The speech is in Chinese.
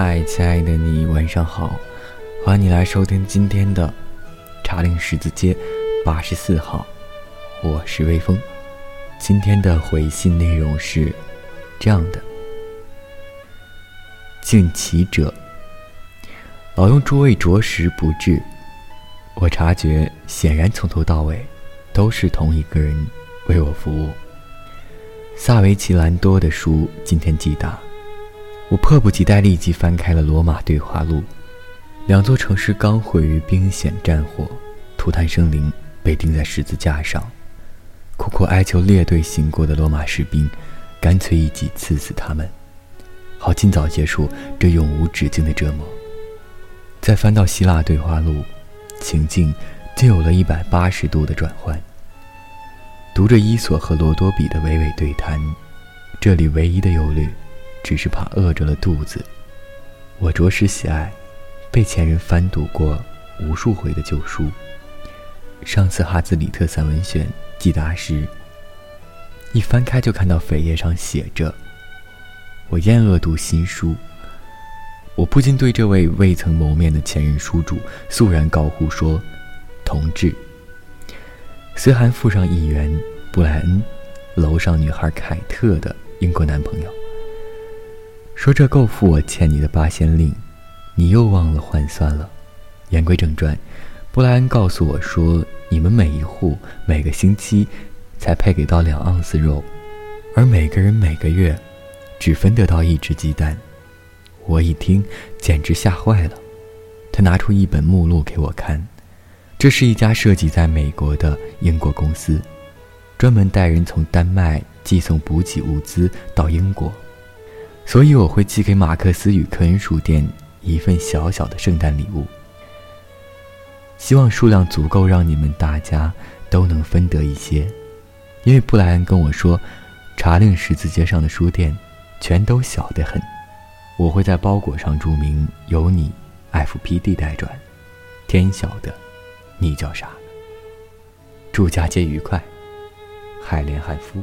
嗨，亲爱的你，晚上好，欢迎你来收听今天的茶陵十字街八十四号，我是微风。今天的回信内容是这样的：敬启者，老用诸位着实不至，我察觉显然从头到尾都是同一个人为我服务。萨维奇兰多的书今天寄达。我迫不及待，立即翻开了《罗马对话录》。两座城市刚毁于兵险战火，涂炭生灵，被钉在十字架上，苦苦哀求列队行过的罗马士兵，干脆一击刺死他们，好尽早结束这永无止境的折磨。再翻到《希腊对话录》，情境竟有了一百八十度的转换。读着伊索和罗多比的娓娓对谈，这里唯一的忧虑。只是怕饿着了肚子。我着实喜爱被前人翻读过无数回的旧书。上次哈兹里特散文选寄达时，一翻开就看到扉页上写着：“我厌恶读新书。”我不禁对这位未曾谋面的前任书主肃然高呼说：“同志！”随函附上一元布莱恩，楼上女孩凯特的英国男朋友。说这够付我欠你的八仙令，你又忘了换算了。言归正传，布莱恩告诉我说，你们每一户每个星期才配给到两盎司肉，而每个人每个月只分得到一只鸡蛋。我一听简直吓坏了。他拿出一本目录给我看，这是一家设计在美国的英国公司，专门带人从丹麦寄送补给物资到英国。所以我会寄给马克思与科恩书店一份小小的圣诞礼物，希望数量足够让你们大家都能分得一些。因为布莱恩跟我说，查令十字街上的书店全都小得很。我会在包裹上注明由你 F.P.D 代转。天晓得，你叫啥？祝佳节愉快，海莲汉夫。